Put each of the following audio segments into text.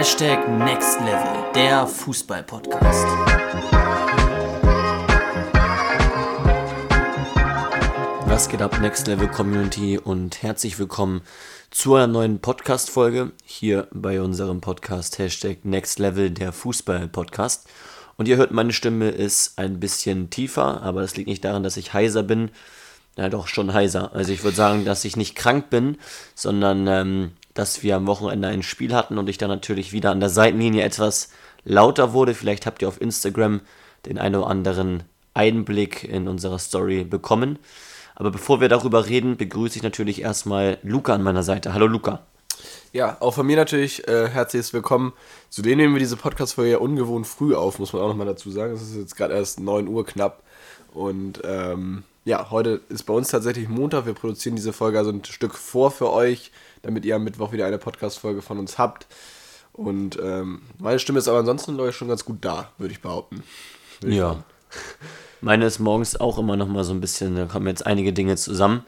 Hashtag Next Level, der Fußball-Podcast. Was geht ab, Next Level Community und herzlich willkommen zu einer neuen Podcast-Folge hier bei unserem Podcast Hashtag Next Level, der Fußball-Podcast. Und ihr hört, meine Stimme ist ein bisschen tiefer, aber das liegt nicht daran, dass ich heiser bin. Ja, doch, schon heiser. Also ich würde sagen, dass ich nicht krank bin, sondern ähm, dass wir am Wochenende ein Spiel hatten und ich dann natürlich wieder an der Seitenlinie etwas lauter wurde. Vielleicht habt ihr auf Instagram den einen oder anderen Einblick in unsere Story bekommen. Aber bevor wir darüber reden, begrüße ich natürlich erstmal Luca an meiner Seite. Hallo Luca. Ja, auch von mir natürlich äh, herzliches Willkommen. Zudem nehmen wir diese Podcast-Folge ja ungewohnt früh auf, muss man auch nochmal dazu sagen. Es ist jetzt gerade erst 9 Uhr knapp. Und ähm, ja, heute ist bei uns tatsächlich Montag. Wir produzieren diese Folge also ein Stück vor für euch damit ihr am Mittwoch wieder eine Podcast-Folge von uns habt. Und ähm, meine Stimme ist aber ansonsten, glaube ich, schon ganz gut da, würde ich behaupten. Würde ja. Ich meine ist morgens auch immer noch mal so ein bisschen, da kommen jetzt einige Dinge zusammen.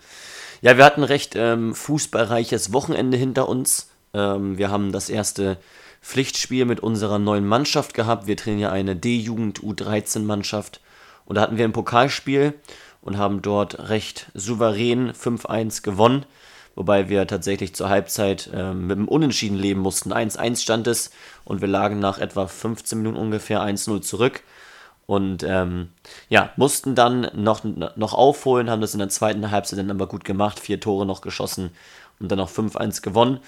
Ja, wir hatten recht ähm, fußballreiches Wochenende hinter uns. Ähm, wir haben das erste Pflichtspiel mit unserer neuen Mannschaft gehabt. Wir trainieren ja eine D-Jugend U13-Mannschaft. Und da hatten wir ein Pokalspiel und haben dort recht souverän 5-1 gewonnen wobei wir tatsächlich zur Halbzeit äh, mit einem Unentschieden leben mussten. 1-1 stand es und wir lagen nach etwa 15 Minuten ungefähr 1-0 zurück und ähm, ja, mussten dann noch, noch aufholen, haben das in der zweiten Halbzeit dann aber gut gemacht, vier Tore noch geschossen und dann noch 5-1 gewonnen.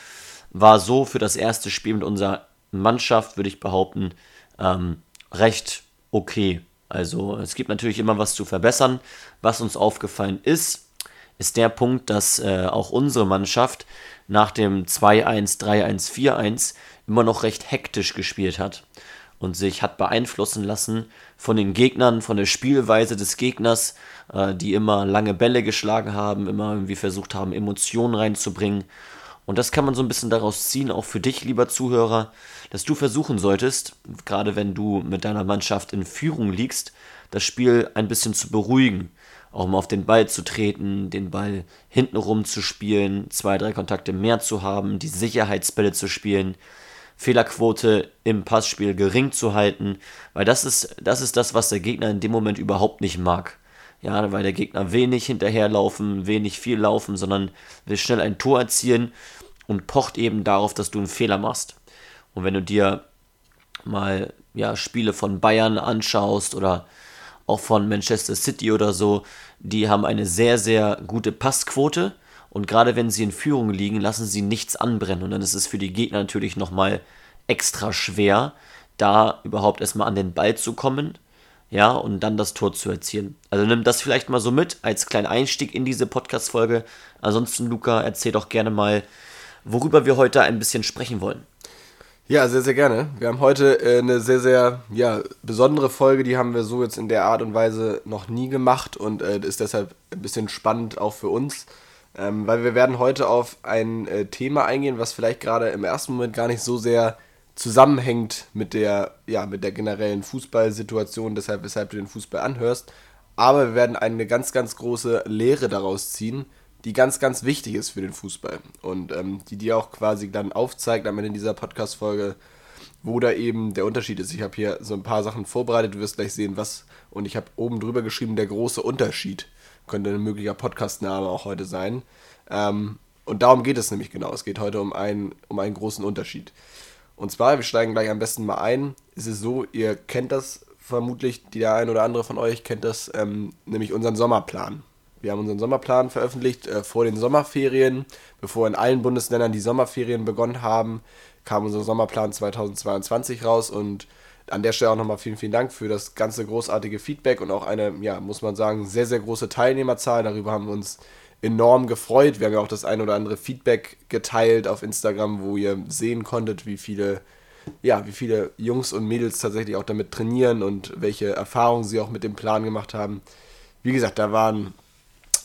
War so für das erste Spiel mit unserer Mannschaft, würde ich behaupten, ähm, recht okay. Also es gibt natürlich immer was zu verbessern. Was uns aufgefallen ist, ist der Punkt, dass äh, auch unsere Mannschaft nach dem 2-1, 3-1, 4-1 immer noch recht hektisch gespielt hat und sich hat beeinflussen lassen von den Gegnern, von der Spielweise des Gegners, äh, die immer lange Bälle geschlagen haben, immer irgendwie versucht haben, Emotionen reinzubringen. Und das kann man so ein bisschen daraus ziehen, auch für dich, lieber Zuhörer, dass du versuchen solltest, gerade wenn du mit deiner Mannschaft in Führung liegst, das Spiel ein bisschen zu beruhigen auch mal auf den Ball zu treten, den Ball hintenrum zu spielen, zwei, drei Kontakte mehr zu haben, die Sicherheitsbälle zu spielen, Fehlerquote im Passspiel gering zu halten, weil das ist, das ist das, was der Gegner in dem Moment überhaupt nicht mag. Ja, weil der Gegner wenig hinterherlaufen, wenig viel laufen, sondern will schnell ein Tor erzielen und pocht eben darauf, dass du einen Fehler machst. Und wenn du dir mal ja, Spiele von Bayern anschaust oder auch von Manchester City oder so, die haben eine sehr, sehr gute Passquote. Und gerade wenn sie in Führung liegen, lassen sie nichts anbrennen. Und dann ist es für die Gegner natürlich nochmal extra schwer, da überhaupt erstmal an den Ball zu kommen. Ja, und dann das Tor zu erzielen. Also nimm das vielleicht mal so mit als kleinen Einstieg in diese Podcast-Folge. Ansonsten, Luca, erzähl doch gerne mal, worüber wir heute ein bisschen sprechen wollen. Ja, sehr, sehr gerne. Wir haben heute äh, eine sehr, sehr ja, besondere Folge, die haben wir so jetzt in der Art und Weise noch nie gemacht und äh, ist deshalb ein bisschen spannend auch für uns, ähm, weil wir werden heute auf ein äh, Thema eingehen, was vielleicht gerade im ersten Moment gar nicht so sehr zusammenhängt mit der, ja, mit der generellen Fußballsituation, deshalb, weshalb du den Fußball anhörst. Aber wir werden eine ganz, ganz große Lehre daraus ziehen, die ganz, ganz wichtig ist für den Fußball und ähm, die dir auch quasi dann aufzeigt am Ende dieser Podcast-Folge, wo da eben der Unterschied ist. Ich habe hier so ein paar Sachen vorbereitet, du wirst gleich sehen, was. Und ich habe oben drüber geschrieben, der große Unterschied. Könnte ein möglicher Podcast-Name auch heute sein. Ähm, und darum geht es nämlich genau. Es geht heute um einen, um einen großen Unterschied. Und zwar, wir steigen gleich am besten mal ein. Es ist so, ihr kennt das vermutlich, der ein oder andere von euch kennt das, ähm, nämlich unseren Sommerplan. Wir haben unseren Sommerplan veröffentlicht äh, vor den Sommerferien. Bevor in allen Bundesländern die Sommerferien begonnen haben, kam unser Sommerplan 2022 raus und an der Stelle auch nochmal vielen, vielen Dank für das ganze großartige Feedback und auch eine, ja, muss man sagen, sehr, sehr große Teilnehmerzahl. Darüber haben wir uns enorm gefreut. Wir haben ja auch das ein oder andere Feedback geteilt auf Instagram, wo ihr sehen konntet, wie viele, ja, wie viele Jungs und Mädels tatsächlich auch damit trainieren und welche Erfahrungen sie auch mit dem Plan gemacht haben. Wie gesagt, da waren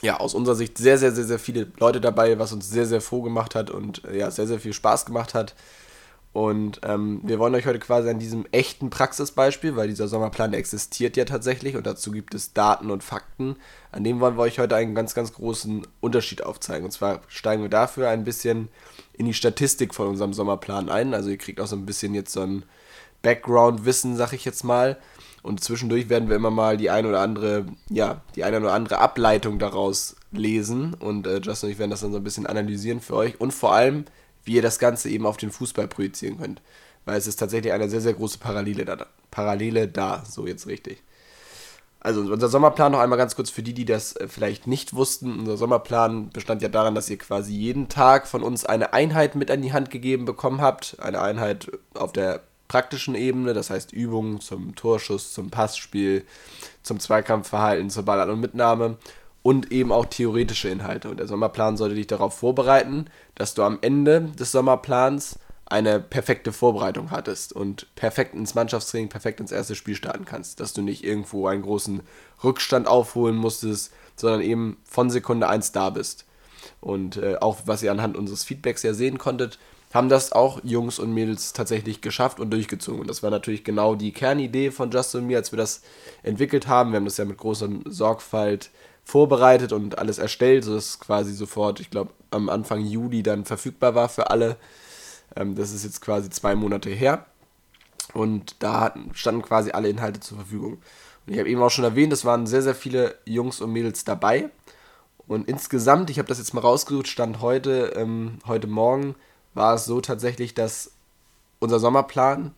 ja, aus unserer Sicht sehr, sehr, sehr, sehr viele Leute dabei, was uns sehr, sehr froh gemacht hat und ja, sehr, sehr viel Spaß gemacht hat. Und ähm, wir wollen euch heute quasi an diesem echten Praxisbeispiel, weil dieser Sommerplan existiert ja tatsächlich und dazu gibt es Daten und Fakten, an dem wollen wir euch heute einen ganz, ganz großen Unterschied aufzeigen. Und zwar steigen wir dafür ein bisschen in die Statistik von unserem Sommerplan ein. Also ihr kriegt auch so ein bisschen jetzt so ein Background-Wissen, sag ich jetzt mal. Und zwischendurch werden wir immer mal die eine oder andere, ja, die eine oder andere Ableitung daraus lesen. Und äh, Justin und ich werden das dann so ein bisschen analysieren für euch. Und vor allem, wie ihr das Ganze eben auf den Fußball projizieren könnt. Weil es ist tatsächlich eine sehr, sehr große Parallele da. Parallele da, so jetzt richtig. Also unser Sommerplan noch einmal ganz kurz für die, die das äh, vielleicht nicht wussten. Unser Sommerplan bestand ja daran, dass ihr quasi jeden Tag von uns eine Einheit mit an die Hand gegeben bekommen habt. Eine Einheit auf der praktischen Ebene, das heißt Übungen zum Torschuss, zum Passspiel, zum Zweikampfverhalten, zur Ballern und Mitnahme und eben auch theoretische Inhalte. Und der Sommerplan sollte dich darauf vorbereiten, dass du am Ende des Sommerplans eine perfekte Vorbereitung hattest und perfekt ins Mannschaftstraining, perfekt ins erste Spiel starten kannst. Dass du nicht irgendwo einen großen Rückstand aufholen musstest, sondern eben von Sekunde 1 da bist. Und äh, auch was ihr anhand unseres Feedbacks ja sehen konntet, haben das auch Jungs und Mädels tatsächlich geschafft und durchgezogen. Und das war natürlich genau die Kernidee von Justin und mir, als wir das entwickelt haben. Wir haben das ja mit großer Sorgfalt vorbereitet und alles erstellt, sodass es quasi sofort, ich glaube, am Anfang Juli dann verfügbar war für alle. Ähm, das ist jetzt quasi zwei Monate her. Und da hatten, standen quasi alle Inhalte zur Verfügung. Und ich habe eben auch schon erwähnt, es waren sehr, sehr viele Jungs und Mädels dabei. Und insgesamt, ich habe das jetzt mal rausgesucht, stand heute, ähm, heute Morgen war es so tatsächlich, dass unser Sommerplan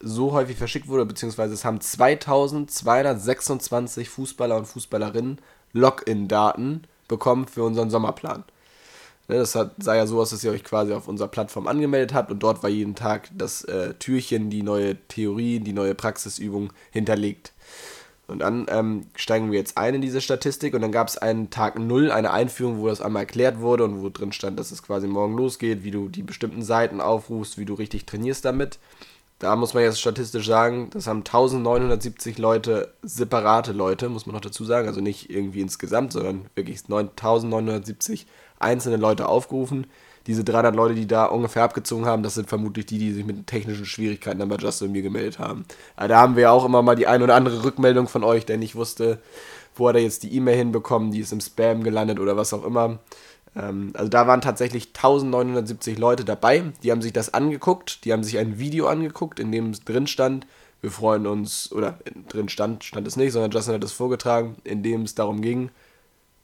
so häufig verschickt wurde, beziehungsweise es haben 2226 Fußballer und Fußballerinnen Login-Daten bekommen für unseren Sommerplan. Ne, das sah ja so aus, dass ihr euch quasi auf unserer Plattform angemeldet habt und dort war jeden Tag das äh, Türchen, die neue Theorie, die neue Praxisübung hinterlegt. Und dann ähm, steigen wir jetzt ein in diese Statistik und dann gab es einen Tag 0, eine Einführung, wo das einmal erklärt wurde und wo drin stand, dass es quasi morgen losgeht, wie du die bestimmten Seiten aufrufst, wie du richtig trainierst damit. Da muss man jetzt statistisch sagen, das haben 1970 Leute, separate Leute, muss man noch dazu sagen, also nicht irgendwie insgesamt, sondern wirklich 1970 einzelne Leute aufgerufen diese 300 Leute, die da ungefähr abgezogen haben, das sind vermutlich die, die sich mit technischen Schwierigkeiten dann bei Justin und mir gemeldet haben. Aber da haben wir auch immer mal die ein oder andere Rückmeldung von euch, der nicht wusste, wo hat er jetzt die E-Mail hinbekommen, die ist im Spam gelandet oder was auch immer. Ähm, also da waren tatsächlich 1970 Leute dabei, die haben sich das angeguckt, die haben sich ein Video angeguckt, in dem es drin stand, wir freuen uns, oder drin stand, stand es nicht, sondern Justin hat es vorgetragen, in dem es darum ging,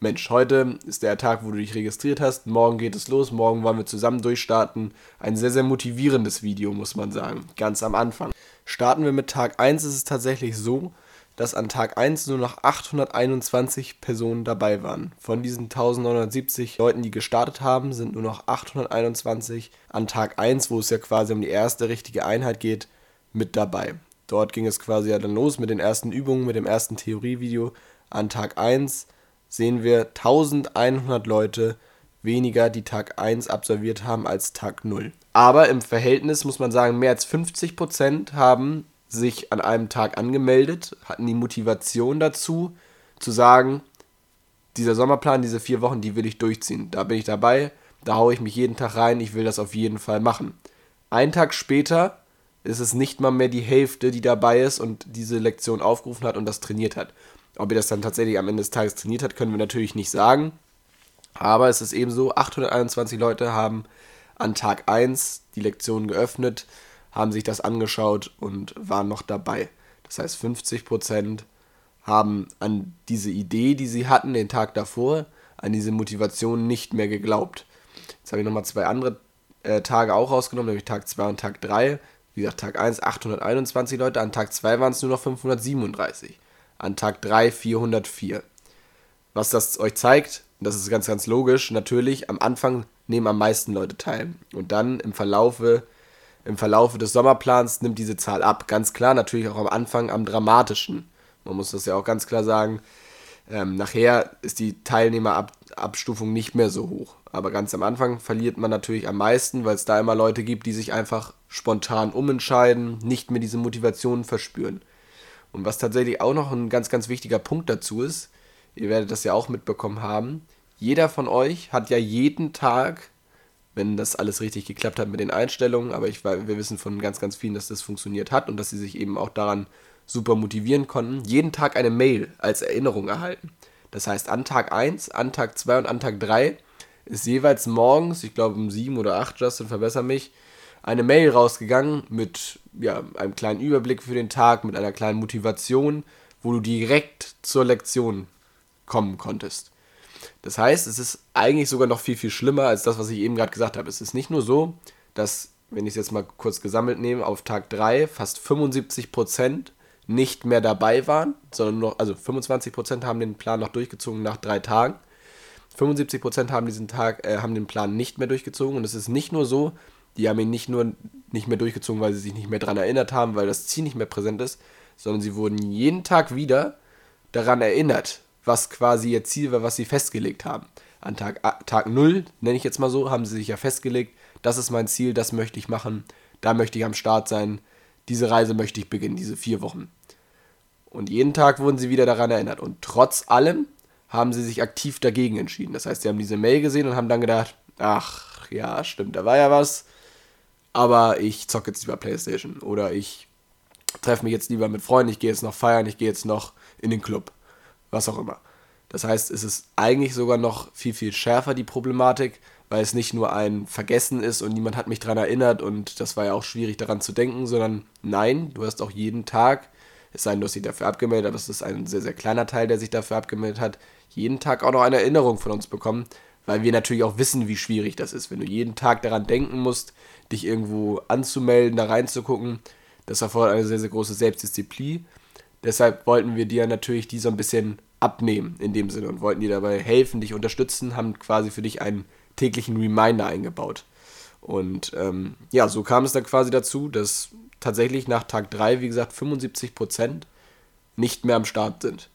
Mensch, heute ist der Tag, wo du dich registriert hast, morgen geht es los, morgen wollen wir zusammen durchstarten. Ein sehr, sehr motivierendes Video, muss man sagen, ganz am Anfang. Starten wir mit Tag 1, ist es tatsächlich so, dass an Tag 1 nur noch 821 Personen dabei waren. Von diesen 1970 Leuten, die gestartet haben, sind nur noch 821 an Tag 1, wo es ja quasi um die erste richtige Einheit geht, mit dabei. Dort ging es quasi ja dann los mit den ersten Übungen, mit dem ersten Theorievideo an Tag 1 sehen wir 1100 Leute weniger, die Tag 1 absolviert haben als Tag 0. Aber im Verhältnis muss man sagen, mehr als 50% haben sich an einem Tag angemeldet, hatten die Motivation dazu, zu sagen, dieser Sommerplan, diese vier Wochen, die will ich durchziehen. Da bin ich dabei, da haue ich mich jeden Tag rein, ich will das auf jeden Fall machen. Einen Tag später ist es nicht mal mehr die Hälfte, die dabei ist und diese Lektion aufgerufen hat und das trainiert hat. Ob ihr das dann tatsächlich am Ende des Tages trainiert hat, können wir natürlich nicht sagen. Aber es ist eben so, 821 Leute haben an Tag 1 die Lektion geöffnet, haben sich das angeschaut und waren noch dabei. Das heißt, 50% haben an diese Idee, die sie hatten den Tag davor, an diese Motivation nicht mehr geglaubt. Jetzt habe ich nochmal zwei andere äh, Tage auch rausgenommen, nämlich Tag 2 und Tag 3. Wie gesagt, Tag 1 821 Leute, an Tag 2 waren es nur noch 537 an Tag 3 404. Was das euch zeigt, das ist ganz, ganz logisch, natürlich, am Anfang nehmen am meisten Leute teil. Und dann im Verlaufe, im Verlaufe des Sommerplans nimmt diese Zahl ab. Ganz klar, natürlich auch am Anfang am dramatischen. Man muss das ja auch ganz klar sagen. Ähm, nachher ist die Teilnehmerabstufung nicht mehr so hoch. Aber ganz am Anfang verliert man natürlich am meisten, weil es da immer Leute gibt, die sich einfach spontan umentscheiden, nicht mehr diese Motivation verspüren. Und was tatsächlich auch noch ein ganz, ganz wichtiger Punkt dazu ist, ihr werdet das ja auch mitbekommen haben, jeder von euch hat ja jeden Tag wenn das alles richtig geklappt hat mit den Einstellungen. Aber ich, wir wissen von ganz, ganz vielen, dass das funktioniert hat und dass sie sich eben auch daran super motivieren konnten. Jeden Tag eine Mail als Erinnerung erhalten. Das heißt, an Tag 1, an Tag 2 und an Tag 3 ist jeweils morgens, ich glaube um 7 oder 8, Justin, verbessere mich, eine Mail rausgegangen mit ja, einem kleinen Überblick für den Tag, mit einer kleinen Motivation, wo du direkt zur Lektion kommen konntest. Das heißt, es ist eigentlich sogar noch viel, viel schlimmer als das, was ich eben gerade gesagt habe. Es ist nicht nur so, dass, wenn ich es jetzt mal kurz gesammelt nehme, auf Tag 3 fast 75% nicht mehr dabei waren, sondern noch, also 25% haben den Plan noch durchgezogen nach drei Tagen. 75% haben diesen Tag, äh, haben den Plan nicht mehr durchgezogen. Und es ist nicht nur so, die haben ihn nicht nur nicht mehr durchgezogen, weil sie sich nicht mehr daran erinnert haben, weil das Ziel nicht mehr präsent ist, sondern sie wurden jeden Tag wieder daran erinnert, was quasi ihr Ziel war, was sie festgelegt haben. An Tag, Tag 0, nenne ich jetzt mal so, haben sie sich ja festgelegt, das ist mein Ziel, das möchte ich machen, da möchte ich am Start sein, diese Reise möchte ich beginnen, diese vier Wochen. Und jeden Tag wurden sie wieder daran erinnert. Und trotz allem haben sie sich aktiv dagegen entschieden. Das heißt, sie haben diese Mail gesehen und haben dann gedacht, ach ja, stimmt, da war ja was, aber ich zocke jetzt lieber Playstation oder ich treffe mich jetzt lieber mit Freunden, ich gehe jetzt noch feiern, ich gehe jetzt noch in den Club was auch immer. Das heißt, es ist eigentlich sogar noch viel, viel schärfer die Problematik, weil es nicht nur ein Vergessen ist und niemand hat mich daran erinnert und das war ja auch schwierig daran zu denken, sondern nein, du hast auch jeden Tag, es sei denn, du hast dich dafür abgemeldet, aber es ist ein sehr, sehr kleiner Teil, der sich dafür abgemeldet hat, jeden Tag auch noch eine Erinnerung von uns bekommen, weil wir natürlich auch wissen, wie schwierig das ist. Wenn du jeden Tag daran denken musst, dich irgendwo anzumelden, da reinzugucken, das erfordert eine sehr, sehr große Selbstdisziplin. Deshalb wollten wir dir natürlich die so ein bisschen abnehmen in dem Sinne und wollten dir dabei helfen, dich unterstützen, haben quasi für dich einen täglichen Reminder eingebaut. Und ähm, ja, so kam es dann quasi dazu, dass tatsächlich nach Tag 3, wie gesagt, 75% nicht mehr am Start sind.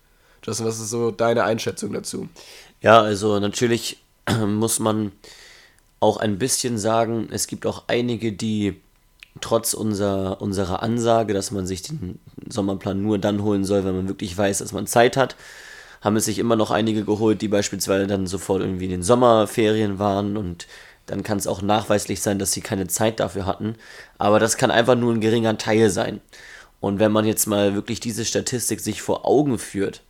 Justin, was ist so deine Einschätzung dazu? Ja, also natürlich muss man auch ein bisschen sagen, es gibt auch einige, die trotz unserer, unserer Ansage, dass man sich den Sommerplan nur dann holen soll, wenn man wirklich weiß, dass man Zeit hat, haben es sich immer noch einige geholt, die beispielsweise dann sofort irgendwie in den Sommerferien waren und dann kann es auch nachweislich sein, dass sie keine Zeit dafür hatten. Aber das kann einfach nur ein geringer Teil sein. Und wenn man jetzt mal wirklich diese Statistik sich vor Augen führt,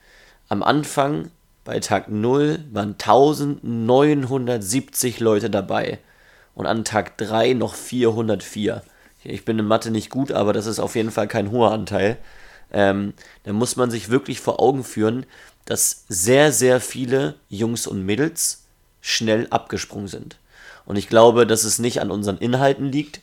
am Anfang bei Tag 0 waren 1970 Leute dabei und an Tag 3 noch 404. Ich bin in Mathe nicht gut, aber das ist auf jeden Fall kein hoher Anteil. Ähm, da muss man sich wirklich vor Augen führen, dass sehr, sehr viele Jungs und Mädels schnell abgesprungen sind. Und ich glaube, dass es nicht an unseren Inhalten liegt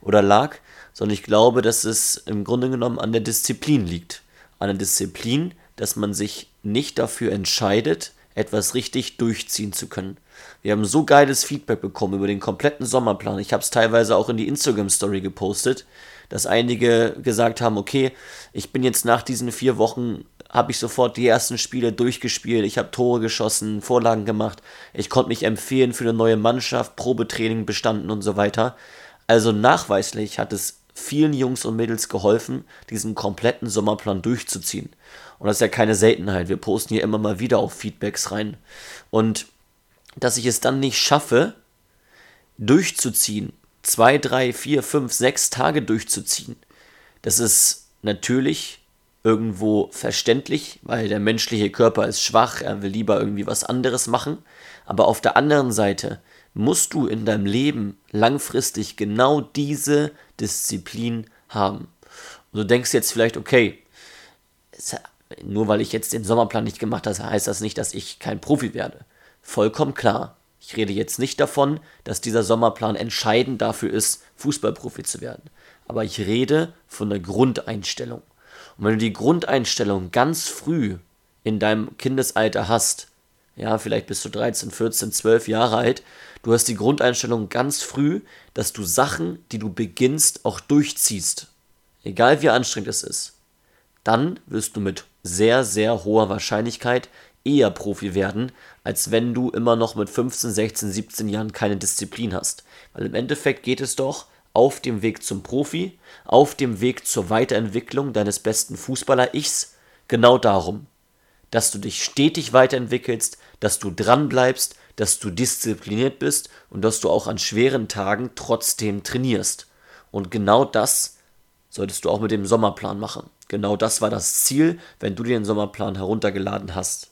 oder lag, sondern ich glaube, dass es im Grunde genommen an der Disziplin liegt. An der Disziplin, dass man sich nicht dafür entscheidet, etwas richtig durchziehen zu können. Wir haben so geiles Feedback bekommen über den kompletten Sommerplan. Ich habe es teilweise auch in die Instagram-Story gepostet, dass einige gesagt haben, okay, ich bin jetzt nach diesen vier Wochen habe ich sofort die ersten Spiele durchgespielt. Ich habe Tore geschossen, Vorlagen gemacht. Ich konnte mich empfehlen für eine neue Mannschaft, Probetraining bestanden und so weiter. Also nachweislich hat es vielen Jungs und Mädels geholfen, diesen kompletten Sommerplan durchzuziehen. Und das ist ja keine Seltenheit. Wir posten hier immer mal wieder auch Feedbacks rein. Und dass ich es dann nicht schaffe, durchzuziehen, zwei, drei, vier, fünf, sechs Tage durchzuziehen, das ist natürlich irgendwo verständlich, weil der menschliche Körper ist schwach, er will lieber irgendwie was anderes machen. Aber auf der anderen Seite musst du in deinem Leben langfristig genau diese Disziplin haben. Und du denkst jetzt vielleicht, okay, nur weil ich jetzt den Sommerplan nicht gemacht habe, heißt das nicht, dass ich kein Profi werde. Vollkommen klar. Ich rede jetzt nicht davon, dass dieser Sommerplan entscheidend dafür ist, Fußballprofi zu werden. Aber ich rede von der Grundeinstellung. Und wenn du die Grundeinstellung ganz früh in deinem Kindesalter hast, ja, vielleicht bist du 13, 14, 12 Jahre alt, du hast die Grundeinstellung ganz früh, dass du Sachen, die du beginnst, auch durchziehst. Egal wie anstrengend es ist. Dann wirst du mit sehr, sehr hoher Wahrscheinlichkeit eher Profi werden, als wenn du immer noch mit 15, 16, 17 Jahren keine Disziplin hast. Weil im Endeffekt geht es doch auf dem Weg zum Profi, auf dem Weg zur Weiterentwicklung deines besten Fußballer-Ichs genau darum, dass du dich stetig weiterentwickelst, dass du dran bleibst, dass du diszipliniert bist und dass du auch an schweren Tagen trotzdem trainierst. Und genau das solltest du auch mit dem Sommerplan machen. Genau das war das Ziel, wenn du dir den Sommerplan heruntergeladen hast.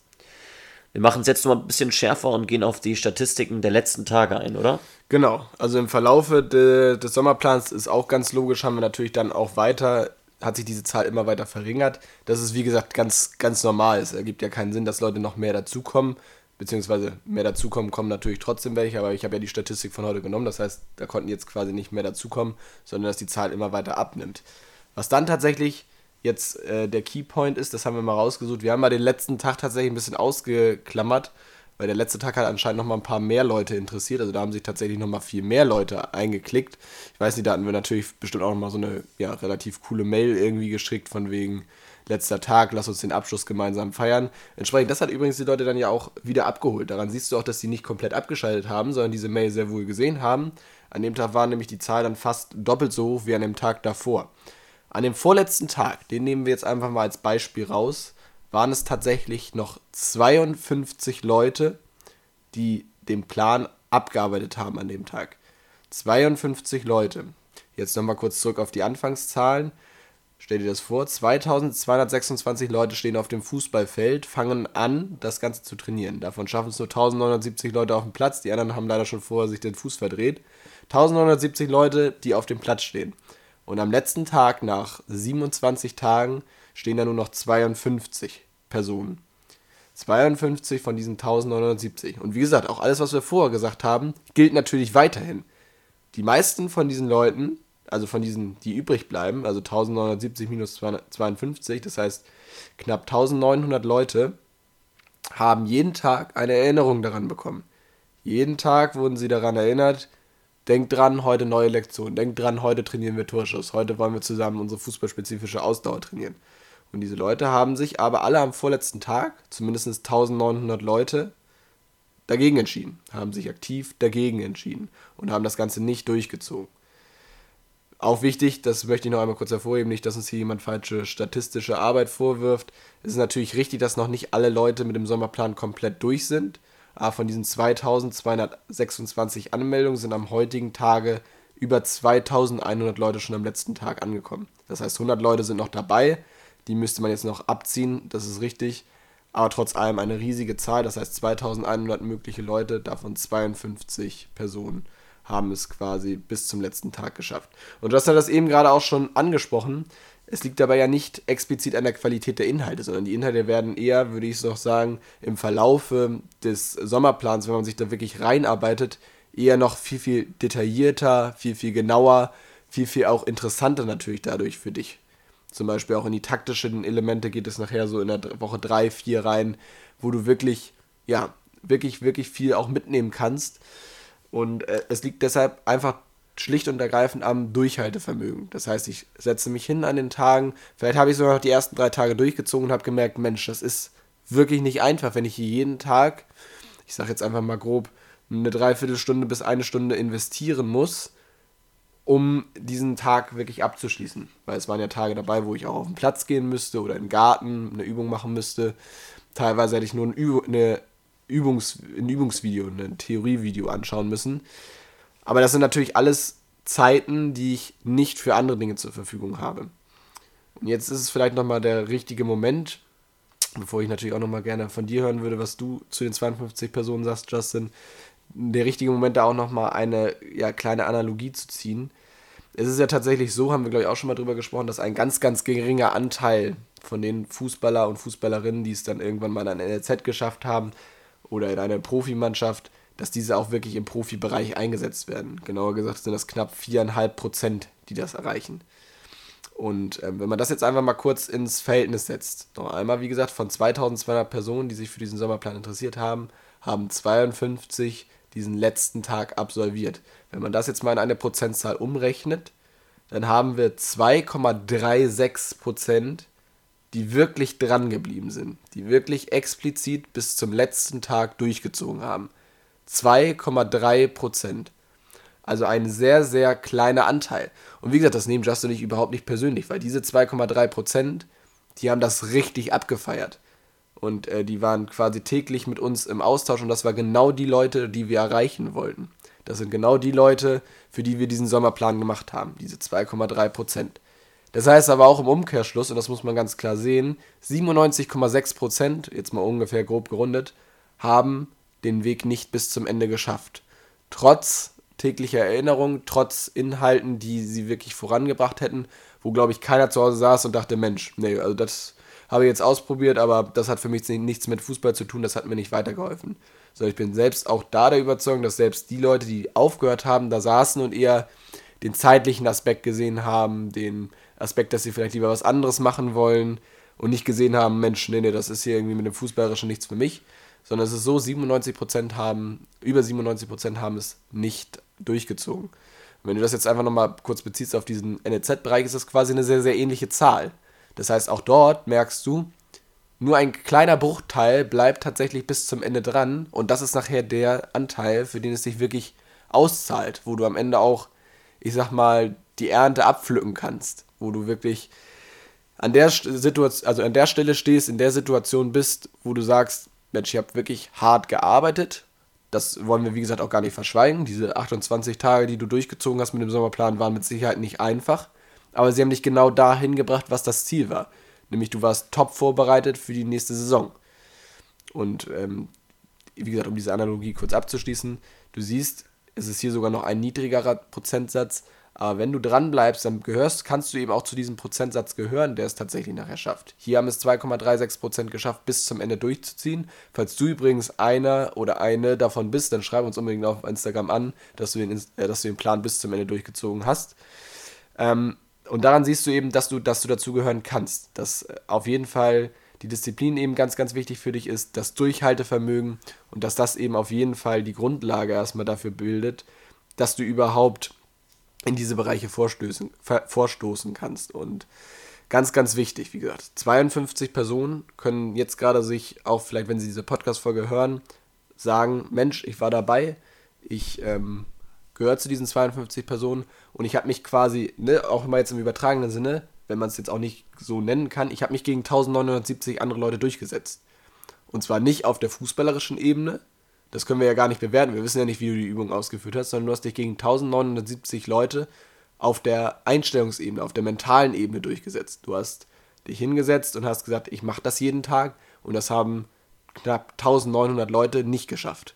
Wir machen es jetzt noch ein bisschen schärfer und gehen auf die Statistiken der letzten Tage ein, oder? Genau, also im Verlaufe de, des Sommerplans ist auch ganz logisch, haben wir natürlich dann auch weiter, hat sich diese Zahl immer weiter verringert. Das ist wie gesagt ganz, ganz normal. Es ergibt ja keinen Sinn, dass Leute noch mehr dazukommen, beziehungsweise mehr dazukommen, kommen natürlich trotzdem welche, aber ich habe ja die Statistik von heute genommen, das heißt, da konnten jetzt quasi nicht mehr dazukommen, sondern dass die Zahl immer weiter abnimmt. Was dann tatsächlich jetzt äh, der Keypoint ist, das haben wir mal rausgesucht. Wir haben mal den letzten Tag tatsächlich ein bisschen ausgeklammert, weil der letzte Tag hat anscheinend noch mal ein paar mehr Leute interessiert. Also da haben sich tatsächlich noch mal viel mehr Leute eingeklickt. Ich weiß nicht, da hatten wir natürlich bestimmt auch noch mal so eine ja, relativ coole Mail irgendwie geschickt von wegen letzter Tag, lass uns den Abschluss gemeinsam feiern. Entsprechend, das hat übrigens die Leute dann ja auch wieder abgeholt. Daran siehst du auch, dass die nicht komplett abgeschaltet haben, sondern diese Mail sehr wohl gesehen haben. An dem Tag war nämlich die Zahl dann fast doppelt so hoch wie an dem Tag davor. An dem vorletzten Tag, den nehmen wir jetzt einfach mal als Beispiel raus, waren es tatsächlich noch 52 Leute, die den Plan abgearbeitet haben an dem Tag. 52 Leute. Jetzt nochmal kurz zurück auf die Anfangszahlen. Stell dir das vor, 2226 Leute stehen auf dem Fußballfeld, fangen an, das Ganze zu trainieren. Davon schaffen es nur 1970 Leute auf dem Platz, die anderen haben leider schon vorher sich den Fuß verdreht. 1970 Leute, die auf dem Platz stehen. Und am letzten Tag, nach 27 Tagen, stehen da nur noch 52 Personen. 52 von diesen 1970. Und wie gesagt, auch alles, was wir vorher gesagt haben, gilt natürlich weiterhin. Die meisten von diesen Leuten, also von diesen, die übrig bleiben, also 1970 minus 52, das heißt knapp 1900 Leute, haben jeden Tag eine Erinnerung daran bekommen. Jeden Tag wurden sie daran erinnert, Denkt dran, heute neue Lektion. Denkt dran, heute trainieren wir Torschuss. Heute wollen wir zusammen unsere fußballspezifische Ausdauer trainieren. Und diese Leute haben sich aber alle am vorletzten Tag, zumindest 1900 Leute, dagegen entschieden. Haben sich aktiv dagegen entschieden und haben das Ganze nicht durchgezogen. Auch wichtig, das möchte ich noch einmal kurz hervorheben, nicht, dass uns hier jemand falsche statistische Arbeit vorwirft. Es ist natürlich richtig, dass noch nicht alle Leute mit dem Sommerplan komplett durch sind. Aber von diesen 2226 Anmeldungen sind am heutigen Tage über 2100 Leute schon am letzten Tag angekommen. Das heißt, 100 Leute sind noch dabei. Die müsste man jetzt noch abziehen, das ist richtig. Aber trotz allem eine riesige Zahl, das heißt 2100 mögliche Leute, davon 52 Personen haben es quasi bis zum letzten Tag geschafft. Und du hast ja das eben gerade auch schon angesprochen es liegt dabei ja nicht explizit an der Qualität der Inhalte, sondern die Inhalte werden eher, würde ich doch sagen, im Verlaufe des Sommerplans, wenn man sich da wirklich reinarbeitet, eher noch viel, viel detaillierter, viel, viel genauer, viel, viel auch interessanter natürlich dadurch für dich. Zum Beispiel auch in die taktischen Elemente geht es nachher so in der Woche 3, 4 rein, wo du wirklich, ja, wirklich, wirklich viel auch mitnehmen kannst. Und äh, es liegt deshalb einfach schlicht und ergreifend am Durchhaltevermögen. Das heißt, ich setze mich hin an den Tagen, vielleicht habe ich sogar noch die ersten drei Tage durchgezogen und habe gemerkt, Mensch, das ist wirklich nicht einfach, wenn ich jeden Tag, ich sage jetzt einfach mal grob, eine Dreiviertelstunde bis eine Stunde investieren muss, um diesen Tag wirklich abzuschließen. Weil es waren ja Tage dabei, wo ich auch auf den Platz gehen müsste oder im Garten eine Übung machen müsste. Teilweise hätte ich nur ein, Üb eine Übungs ein Übungsvideo, ein Theorievideo anschauen müssen. Aber das sind natürlich alles Zeiten, die ich nicht für andere Dinge zur Verfügung habe. Und jetzt ist es vielleicht nochmal der richtige Moment, bevor ich natürlich auch nochmal gerne von dir hören würde, was du zu den 52 Personen sagst, Justin, der richtige Moment, da auch nochmal eine ja, kleine Analogie zu ziehen. Es ist ja tatsächlich so, haben wir glaube ich auch schon mal drüber gesprochen, dass ein ganz, ganz geringer Anteil von den Fußballer und Fußballerinnen, die es dann irgendwann mal in ein NLZ geschafft haben oder in eine Profimannschaft, dass diese auch wirklich im Profibereich eingesetzt werden. Genauer gesagt sind das knapp 4,5 Prozent, die das erreichen. Und ähm, wenn man das jetzt einfach mal kurz ins Verhältnis setzt, noch einmal, wie gesagt, von 2200 Personen, die sich für diesen Sommerplan interessiert haben, haben 52 diesen letzten Tag absolviert. Wenn man das jetzt mal in eine Prozentzahl umrechnet, dann haben wir 2,36 Prozent, die wirklich dran geblieben sind, die wirklich explizit bis zum letzten Tag durchgezogen haben. 2,3 Prozent. Also ein sehr, sehr kleiner Anteil. Und wie gesagt, das nehmen Justin und ich überhaupt nicht persönlich, weil diese 2,3 Prozent, die haben das richtig abgefeiert. Und äh, die waren quasi täglich mit uns im Austausch und das war genau die Leute, die wir erreichen wollten. Das sind genau die Leute, für die wir diesen Sommerplan gemacht haben, diese 2,3 Prozent. Das heißt aber auch im Umkehrschluss, und das muss man ganz klar sehen, 97,6 Prozent, jetzt mal ungefähr grob gerundet, haben den Weg nicht bis zum Ende geschafft. Trotz täglicher Erinnerung, trotz Inhalten, die sie wirklich vorangebracht hätten, wo, glaube ich, keiner zu Hause saß und dachte, Mensch, nee, also das habe ich jetzt ausprobiert, aber das hat für mich nichts mit Fußball zu tun, das hat mir nicht weitergeholfen. So, ich bin selbst auch da der Überzeugung, dass selbst die Leute, die aufgehört haben, da saßen und eher den zeitlichen Aspekt gesehen haben, den Aspekt, dass sie vielleicht lieber was anderes machen wollen und nicht gesehen haben, Mensch, nee, nee, das ist hier irgendwie mit dem Fußballerischen nichts für mich, sondern es ist so, 97% haben, über 97% haben es nicht durchgezogen. wenn du das jetzt einfach nochmal kurz beziehst auf diesen NEZ-Bereich, ist das quasi eine sehr, sehr ähnliche Zahl. Das heißt, auch dort merkst du, nur ein kleiner Bruchteil bleibt tatsächlich bis zum Ende dran und das ist nachher der Anteil, für den es sich wirklich auszahlt, wo du am Ende auch, ich sag mal, die Ernte abpflücken kannst, wo du wirklich an der Situation, also an der Stelle stehst, in der Situation bist, wo du sagst, Mensch, ich habe wirklich hart gearbeitet. Das wollen wir, wie gesagt, auch gar nicht verschweigen. Diese 28 Tage, die du durchgezogen hast mit dem Sommerplan, waren mit Sicherheit nicht einfach. Aber sie haben dich genau dahin gebracht, was das Ziel war. Nämlich du warst top vorbereitet für die nächste Saison. Und ähm, wie gesagt, um diese Analogie kurz abzuschließen, du siehst, es ist hier sogar noch ein niedrigerer Prozentsatz, aber wenn du dran bleibst, dann gehörst, kannst du eben auch zu diesem Prozentsatz gehören, der es tatsächlich nachher schafft. Hier haben es 2,36% geschafft, bis zum Ende durchzuziehen. Falls du übrigens einer oder eine davon bist, dann schreib uns unbedingt auf Instagram an, dass du den, äh, dass du den Plan bis zum Ende durchgezogen hast. Ähm, und daran siehst du eben, dass du, dass du dazugehören kannst. Dass äh, auf jeden Fall die Disziplin eben ganz, ganz wichtig für dich ist, das Durchhaltevermögen und dass das eben auf jeden Fall die Grundlage erstmal dafür bildet, dass du überhaupt in diese Bereiche vorstoßen, vorstoßen kannst. Und ganz, ganz wichtig, wie gesagt, 52 Personen können jetzt gerade sich, auch vielleicht, wenn sie diese Podcast-Folge hören, sagen, Mensch, ich war dabei, ich ähm, gehört zu diesen 52 Personen und ich habe mich quasi, ne, auch mal jetzt im übertragenen Sinne, wenn man es jetzt auch nicht so nennen kann, ich habe mich gegen 1970 andere Leute durchgesetzt. Und zwar nicht auf der fußballerischen Ebene, das können wir ja gar nicht bewerten, wir wissen ja nicht, wie du die Übung ausgeführt hast, sondern du hast dich gegen 1970 Leute auf der Einstellungsebene, auf der mentalen Ebene durchgesetzt. Du hast dich hingesetzt und hast gesagt, ich mache das jeden Tag und das haben knapp 1900 Leute nicht geschafft.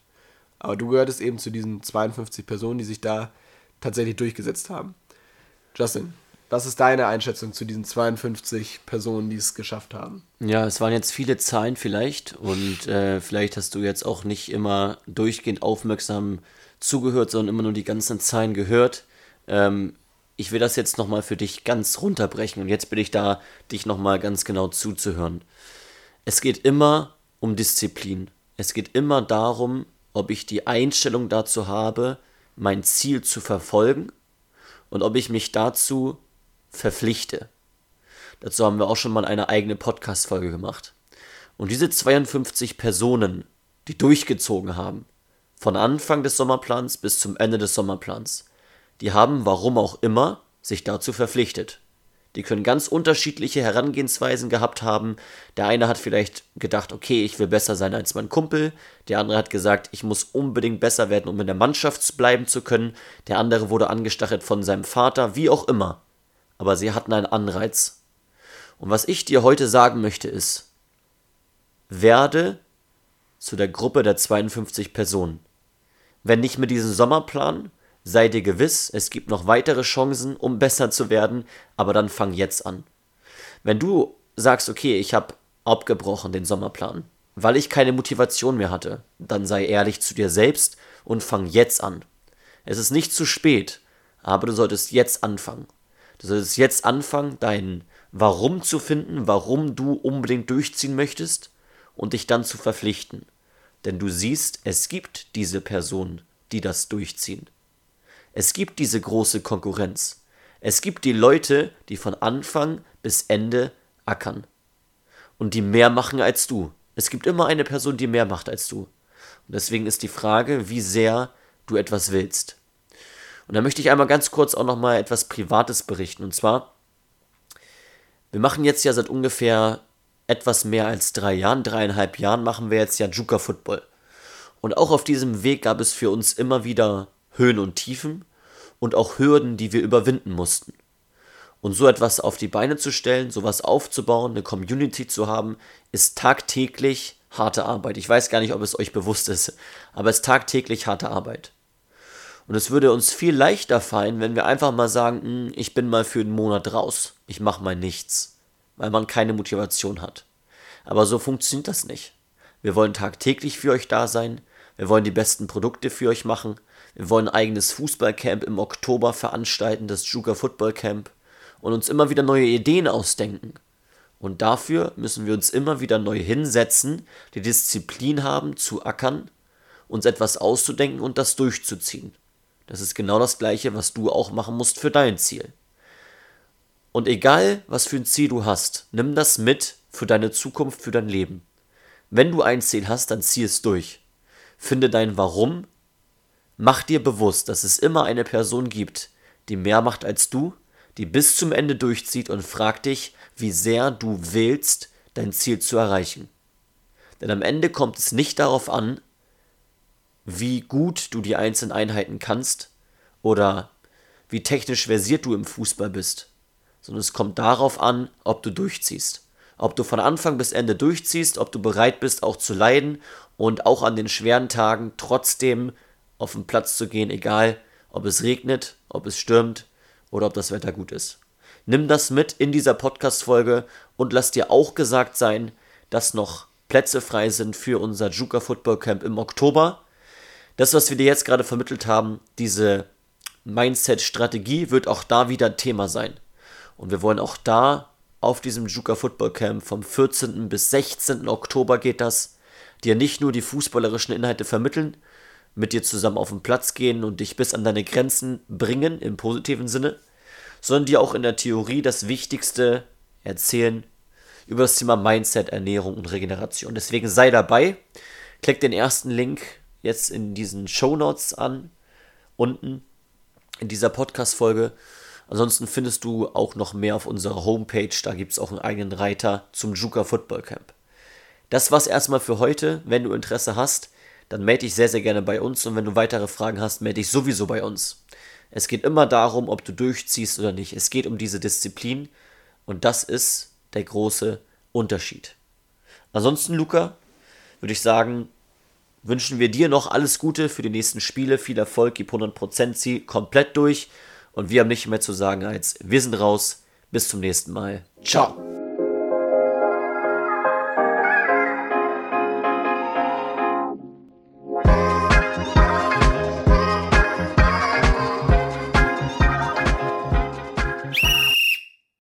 Aber du gehörtest eben zu diesen 52 Personen, die sich da tatsächlich durchgesetzt haben. Justin, was ist deine Einschätzung zu diesen 52 Personen, die es geschafft haben? Ja, es waren jetzt viele Zahlen vielleicht und äh, vielleicht hast du jetzt auch nicht immer durchgehend aufmerksam zugehört, sondern immer nur die ganzen Zahlen gehört. Ähm, ich will das jetzt nochmal für dich ganz runterbrechen und jetzt bin ich da, dich nochmal ganz genau zuzuhören. Es geht immer um Disziplin. Es geht immer darum, ob ich die Einstellung dazu habe, mein Ziel zu verfolgen und ob ich mich dazu verpflichte. Dazu haben wir auch schon mal eine eigene Podcast-Folge gemacht. Und diese 52 Personen, die durchgezogen haben, von Anfang des Sommerplans bis zum Ende des Sommerplans, die haben, warum auch immer, sich dazu verpflichtet. Die können ganz unterschiedliche Herangehensweisen gehabt haben. Der eine hat vielleicht gedacht, okay, ich will besser sein als mein Kumpel. Der andere hat gesagt, ich muss unbedingt besser werden, um in der Mannschaft bleiben zu können. Der andere wurde angestachelt von seinem Vater, wie auch immer. Aber sie hatten einen Anreiz. Und was ich dir heute sagen möchte ist, werde zu der Gruppe der 52 Personen. Wenn nicht mit diesem Sommerplan, Sei dir gewiss, es gibt noch weitere Chancen, um besser zu werden, aber dann fang jetzt an. Wenn du sagst, okay, ich habe abgebrochen den Sommerplan, weil ich keine Motivation mehr hatte, dann sei ehrlich zu dir selbst und fang jetzt an. Es ist nicht zu spät, aber du solltest jetzt anfangen. Du solltest jetzt anfangen, dein Warum zu finden, warum du unbedingt durchziehen möchtest und dich dann zu verpflichten. Denn du siehst, es gibt diese Personen, die das durchziehen. Es gibt diese große Konkurrenz. Es gibt die Leute, die von Anfang bis Ende ackern. Und die mehr machen als du. Es gibt immer eine Person, die mehr macht als du. Und deswegen ist die Frage, wie sehr du etwas willst. Und da möchte ich einmal ganz kurz auch nochmal etwas Privates berichten. Und zwar, wir machen jetzt ja seit ungefähr etwas mehr als drei Jahren, dreieinhalb Jahren machen wir jetzt ja Juka Football. Und auch auf diesem Weg gab es für uns immer wieder Höhen und Tiefen und auch Hürden, die wir überwinden mussten. Und so etwas auf die Beine zu stellen, sowas aufzubauen, eine Community zu haben, ist tagtäglich harte Arbeit. Ich weiß gar nicht, ob es euch bewusst ist, aber es ist tagtäglich harte Arbeit. Und es würde uns viel leichter fallen, wenn wir einfach mal sagen, hm, ich bin mal für einen Monat raus, ich mache mal nichts, weil man keine Motivation hat. Aber so funktioniert das nicht. Wir wollen tagtäglich für euch da sein, wir wollen die besten Produkte für euch machen, wir wollen ein eigenes Fußballcamp im Oktober veranstalten, das Juga Football Camp, und uns immer wieder neue Ideen ausdenken. Und dafür müssen wir uns immer wieder neu hinsetzen, die Disziplin haben, zu ackern, uns etwas auszudenken und das durchzuziehen. Das ist genau das Gleiche, was du auch machen musst für dein Ziel. Und egal, was für ein Ziel du hast, nimm das mit für deine Zukunft, für dein Leben. Wenn du ein Ziel hast, dann zieh es durch. Finde dein Warum. Mach dir bewusst, dass es immer eine Person gibt, die mehr macht als du, die bis zum Ende durchzieht und frag dich, wie sehr du willst, dein Ziel zu erreichen. Denn am Ende kommt es nicht darauf an, wie gut du die einzelnen Einheiten kannst oder wie technisch versiert du im Fußball bist, sondern es kommt darauf an, ob du durchziehst. Ob du von Anfang bis Ende durchziehst, ob du bereit bist, auch zu leiden und auch an den schweren Tagen trotzdem auf den Platz zu gehen, egal ob es regnet, ob es stürmt oder ob das Wetter gut ist. Nimm das mit in dieser Podcast-Folge und lass dir auch gesagt sein, dass noch Plätze frei sind für unser Juka Football Camp im Oktober das, was wir dir jetzt gerade vermittelt haben, diese Mindset-Strategie, wird auch da wieder Thema sein. Und wir wollen auch da auf diesem Juka Football Camp vom 14. bis 16. Oktober geht das, dir nicht nur die fußballerischen Inhalte vermitteln, mit dir zusammen auf den Platz gehen und dich bis an deine Grenzen bringen im positiven Sinne, sondern dir auch in der Theorie das Wichtigste erzählen über das Thema Mindset, Ernährung und Regeneration. Deswegen sei dabei, klick den ersten Link jetzt in diesen Show Notes an, unten in dieser Podcast-Folge. Ansonsten findest du auch noch mehr auf unserer Homepage. Da gibt es auch einen eigenen Reiter zum Juka Football Camp. Das war's erstmal für heute. Wenn du Interesse hast, dann melde dich sehr, sehr gerne bei uns. Und wenn du weitere Fragen hast, melde dich sowieso bei uns. Es geht immer darum, ob du durchziehst oder nicht. Es geht um diese Disziplin. Und das ist der große Unterschied. Ansonsten, Luca, würde ich sagen, wünschen wir dir noch alles Gute für die nächsten Spiele, viel Erfolg, gib 100% sie komplett durch und wir haben nicht mehr zu sagen als wir sind raus. Bis zum nächsten Mal. Ciao.